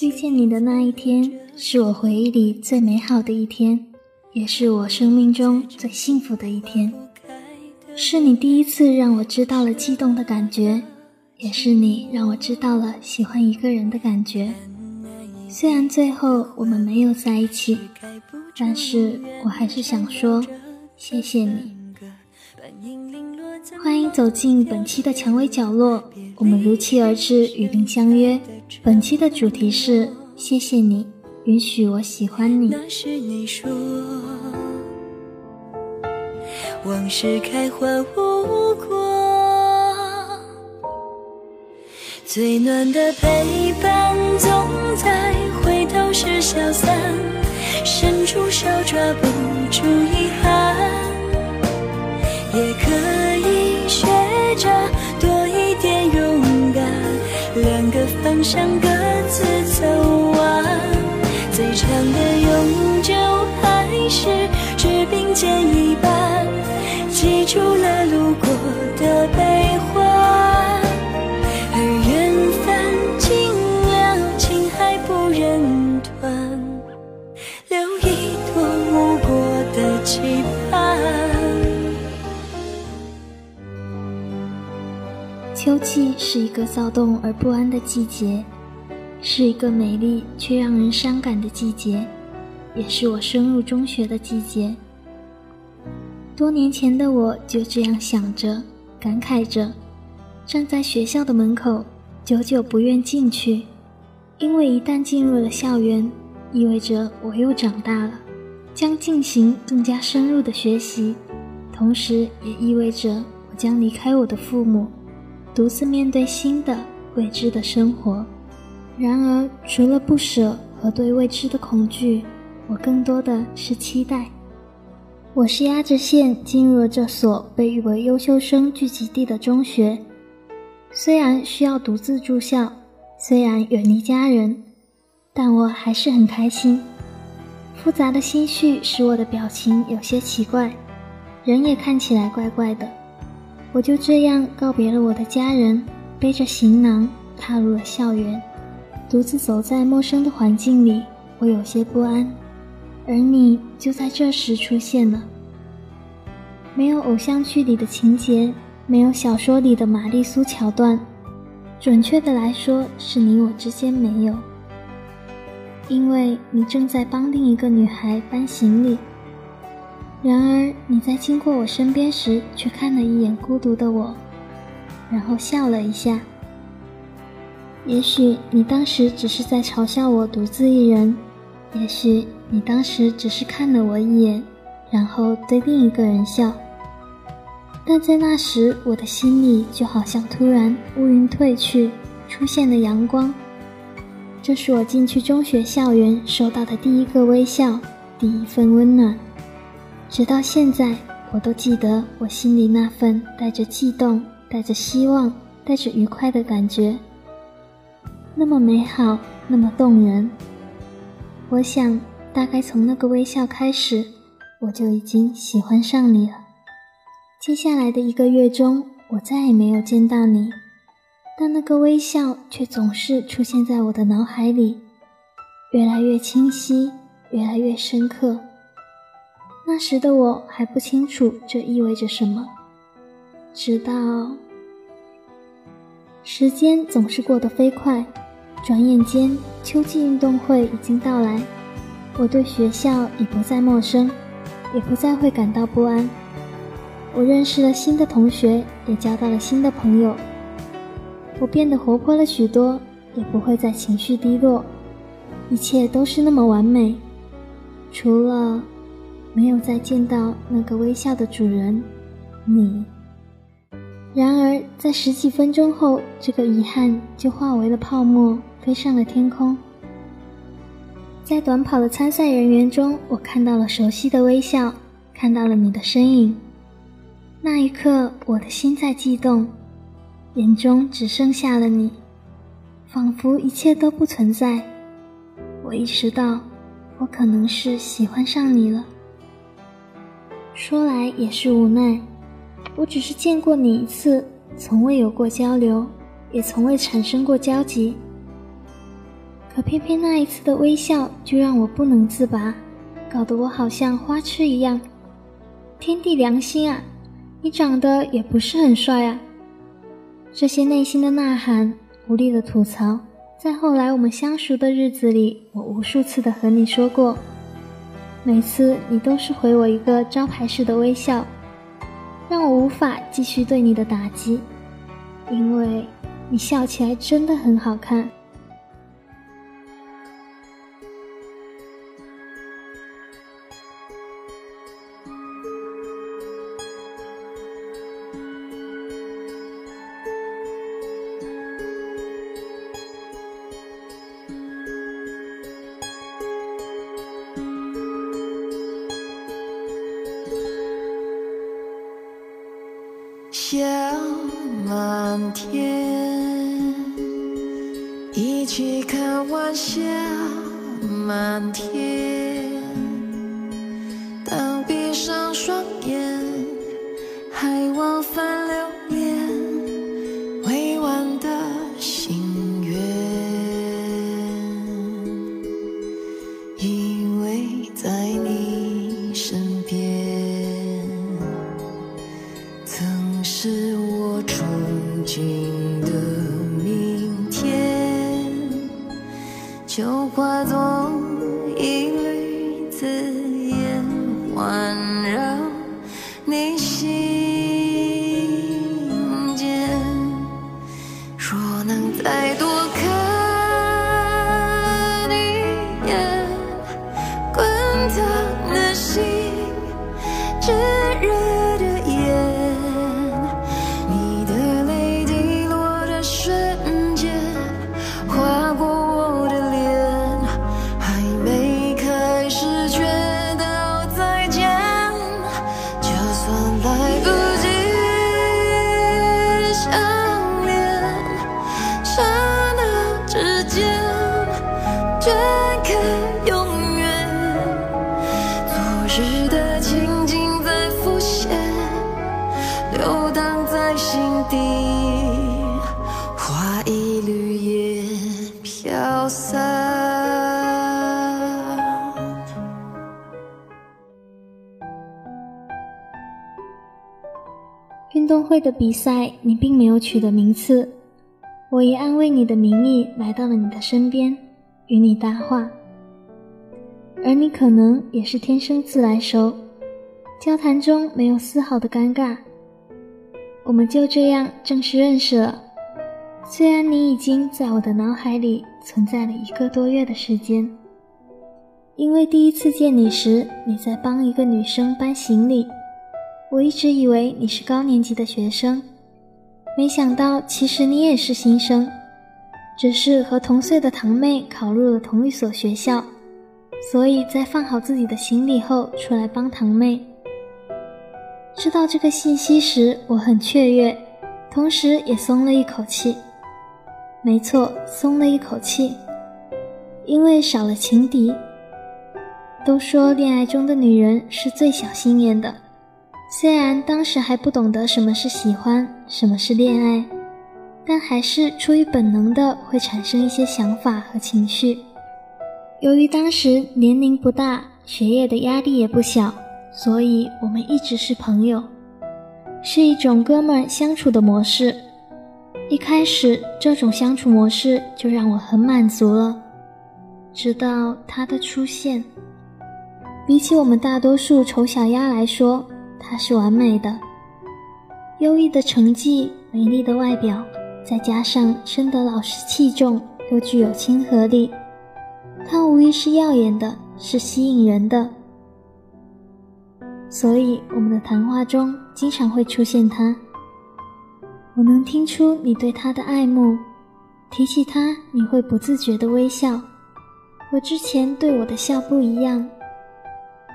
遇见你的那一天，是我回忆里最美好的一天，也是我生命中最幸福的一天。是你第一次让我知道了激动的感觉，也是你让我知道了喜欢一个人的感觉。虽然最后我们没有在一起，但是我还是想说，谢谢你。欢迎走进本期的蔷薇角落，我们如期而至，与您相约。本期的主题是谢谢你允许我喜欢你。那是你说，往事开花无果，最暖的陪伴总在回头时消散，伸出手抓不住遗憾，也可以学着想各自走完，最长的永久还是只并肩秋季是一个躁动而不安的季节，是一个美丽却让人伤感的季节，也是我升入中学的季节。多年前的我就这样想着，感慨着，站在学校的门口，久久不愿进去，因为一旦进入了校园，意味着我又长大了，将进行更加深入的学习，同时也意味着我将离开我的父母。独自面对新的未知的生活，然而除了不舍和对未知的恐惧，我更多的是期待。我是压着线进入了这所被誉为优秀生聚集地的中学，虽然需要独自住校，虽然远离家人，但我还是很开心。复杂的心绪使我的表情有些奇怪，人也看起来怪怪的。我就这样告别了我的家人，背着行囊踏入了校园，独自走在陌生的环境里，我有些不安。而你就在这时出现了，没有偶像剧里的情节，没有小说里的玛丽苏桥段，准确的来说，是你我之间没有，因为你正在帮另一个女孩搬行李。然而你在经过我身边时，却看了一眼孤独的我，然后笑了一下。也许你当时只是在嘲笑我独自一人，也许你当时只是看了我一眼，然后对另一个人笑。但在那时，我的心里就好像突然乌云退去，出现了阳光。这是我进去中学校园收到的第一个微笑，第一份温暖。直到现在，我都记得我心里那份带着悸动、带着希望、带着愉快的感觉，那么美好，那么动人。我想，大概从那个微笑开始，我就已经喜欢上你了。接下来的一个月中，我再也没有见到你，但那个微笑却总是出现在我的脑海里，越来越清晰，越来越深刻。那时的我还不清楚这意味着什么，直到时间总是过得飞快，转眼间秋季运动会已经到来，我对学校已不再陌生，也不再会感到不安。我认识了新的同学，也交到了新的朋友，我变得活泼了许多，也不会再情绪低落，一切都是那么完美，除了。没有再见到那个微笑的主人，你。然而，在十几分钟后，这个遗憾就化为了泡沫，飞上了天空。在短跑的参赛人员中，我看到了熟悉的微笑，看到了你的身影。那一刻，我的心在悸动，眼中只剩下了你，仿佛一切都不存在。我意识到，我可能是喜欢上你了。说来也是无奈，我只是见过你一次，从未有过交流，也从未产生过交集。可偏偏那一次的微笑，就让我不能自拔，搞得我好像花痴一样。天地良心啊，你长得也不是很帅啊！这些内心的呐喊，无力的吐槽，在后来我们相熟的日子里，我无数次的和你说过。每次你都是回我一个招牌式的微笑，让我无法继续对你的打击，因为你笑起来真的很好看。运动会的比赛，你并没有取得名次，我以安慰你的名义来到了你的身边，与你搭话。而你可能也是天生自来熟，交谈中没有丝毫的尴尬。我们就这样正式认识了。虽然你已经在我的脑海里存在了一个多月的时间，因为第一次见你时，你在帮一个女生搬行李。我一直以为你是高年级的学生，没想到其实你也是新生，只是和同岁的堂妹考入了同一所学校，所以在放好自己的行李后出来帮堂妹。知道这个信息时，我很雀跃，同时也松了一口气。没错，松了一口气，因为少了情敌。都说恋爱中的女人是最小心眼的。虽然当时还不懂得什么是喜欢，什么是恋爱，但还是出于本能的会产生一些想法和情绪。由于当时年龄不大，学业的压力也不小，所以我们一直是朋友，是一种哥们相处的模式。一开始这种相处模式就让我很满足了，直到他的出现。比起我们大多数丑小鸭来说，她是完美的，优异的成绩，美丽的外表，再加上深得老师器重，又具有亲和力，她无疑是耀眼的，是吸引人的。所以我们的谈话中经常会出现她。我能听出你对她的爱慕，提起她你会不自觉的微笑，和之前对我的笑不一样，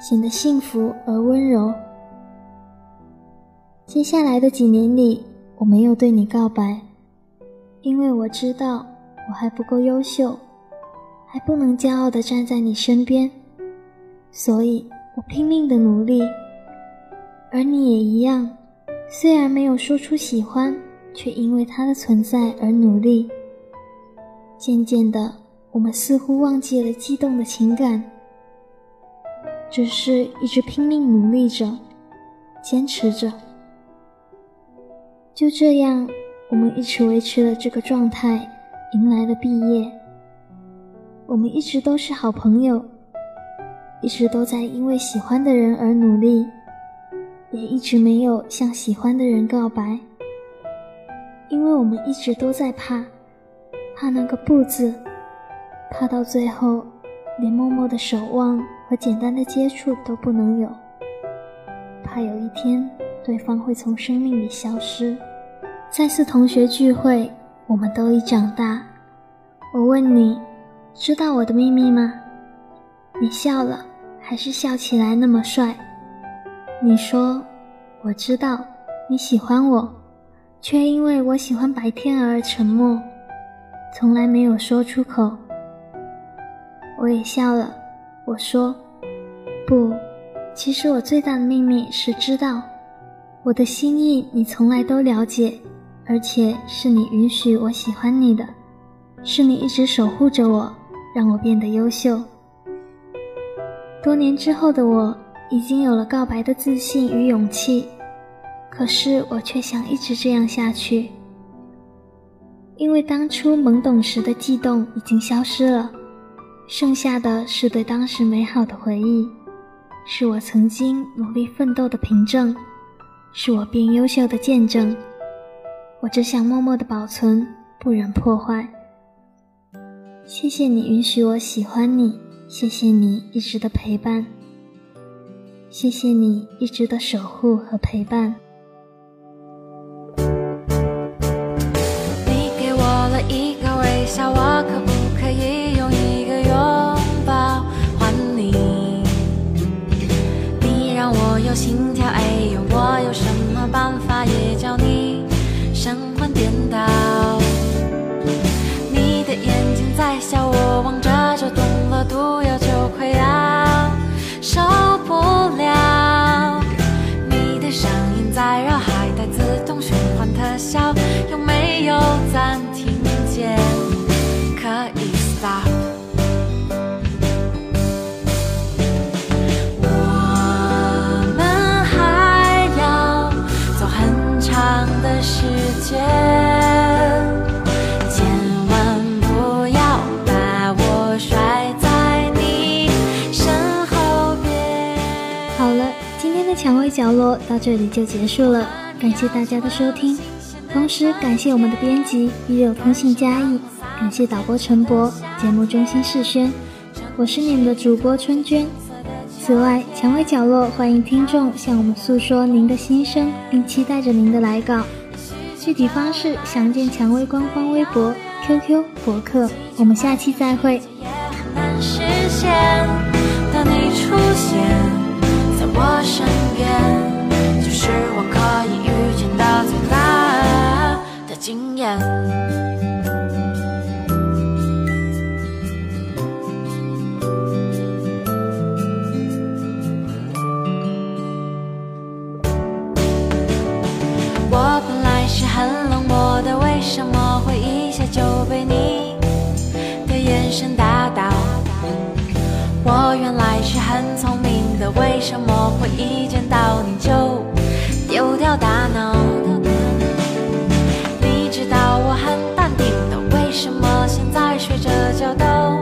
显得幸福而温柔。接下来的几年里，我没有对你告白，因为我知道我还不够优秀，还不能骄傲地站在你身边，所以我拼命的努力。而你也一样，虽然没有说出喜欢，却因为它的存在而努力。渐渐的，我们似乎忘记了激动的情感，只是一直拼命努力着，坚持着。就这样，我们一直维持了这个状态，迎来了毕业。我们一直都是好朋友，一直都在因为喜欢的人而努力，也一直没有向喜欢的人告白，因为我们一直都在怕，怕那个不字，怕到最后连默默的守望和简单的接触都不能有，怕有一天对方会从生命里消失。再次同学聚会，我们都已长大，我问你。知道我的秘密吗？你笑了，还是笑起来那么帅？你说我知道你喜欢我，却因为我喜欢白天而沉默，从来没有说出口。我也笑了，我说不，其实我最大的秘密是知道我的心意，你从来都了解，而且是你允许我喜欢你的，是你一直守护着我。让我变得优秀。多年之后的我，已经有了告白的自信与勇气，可是我却想一直这样下去，因为当初懵懂时的悸动已经消失了，剩下的是对当时美好的回忆，是我曾经努力奋斗的凭证，是我变优秀的见证。我只想默默的保存，不忍破坏。谢谢你允许我喜欢你，谢谢你一直的陪伴，谢谢你一直的守护和陪伴。到这里就结束了，感谢大家的收听，同时感谢我们的编辑一六通信嘉义，感谢导播陈博，节目中心世轩，我是你们的主播春娟。此外，蔷薇角落欢迎听众向我们诉说您的心声，并期待着您的来稿。具体方式详见蔷薇官方微博、QQ、博客。我们下期再会。我身边，是我可以预见到最大的惊艳。我本来是很冷漠的，为什么会一下就被你的眼神打倒？我原来是很聪明的，为什么会一小岛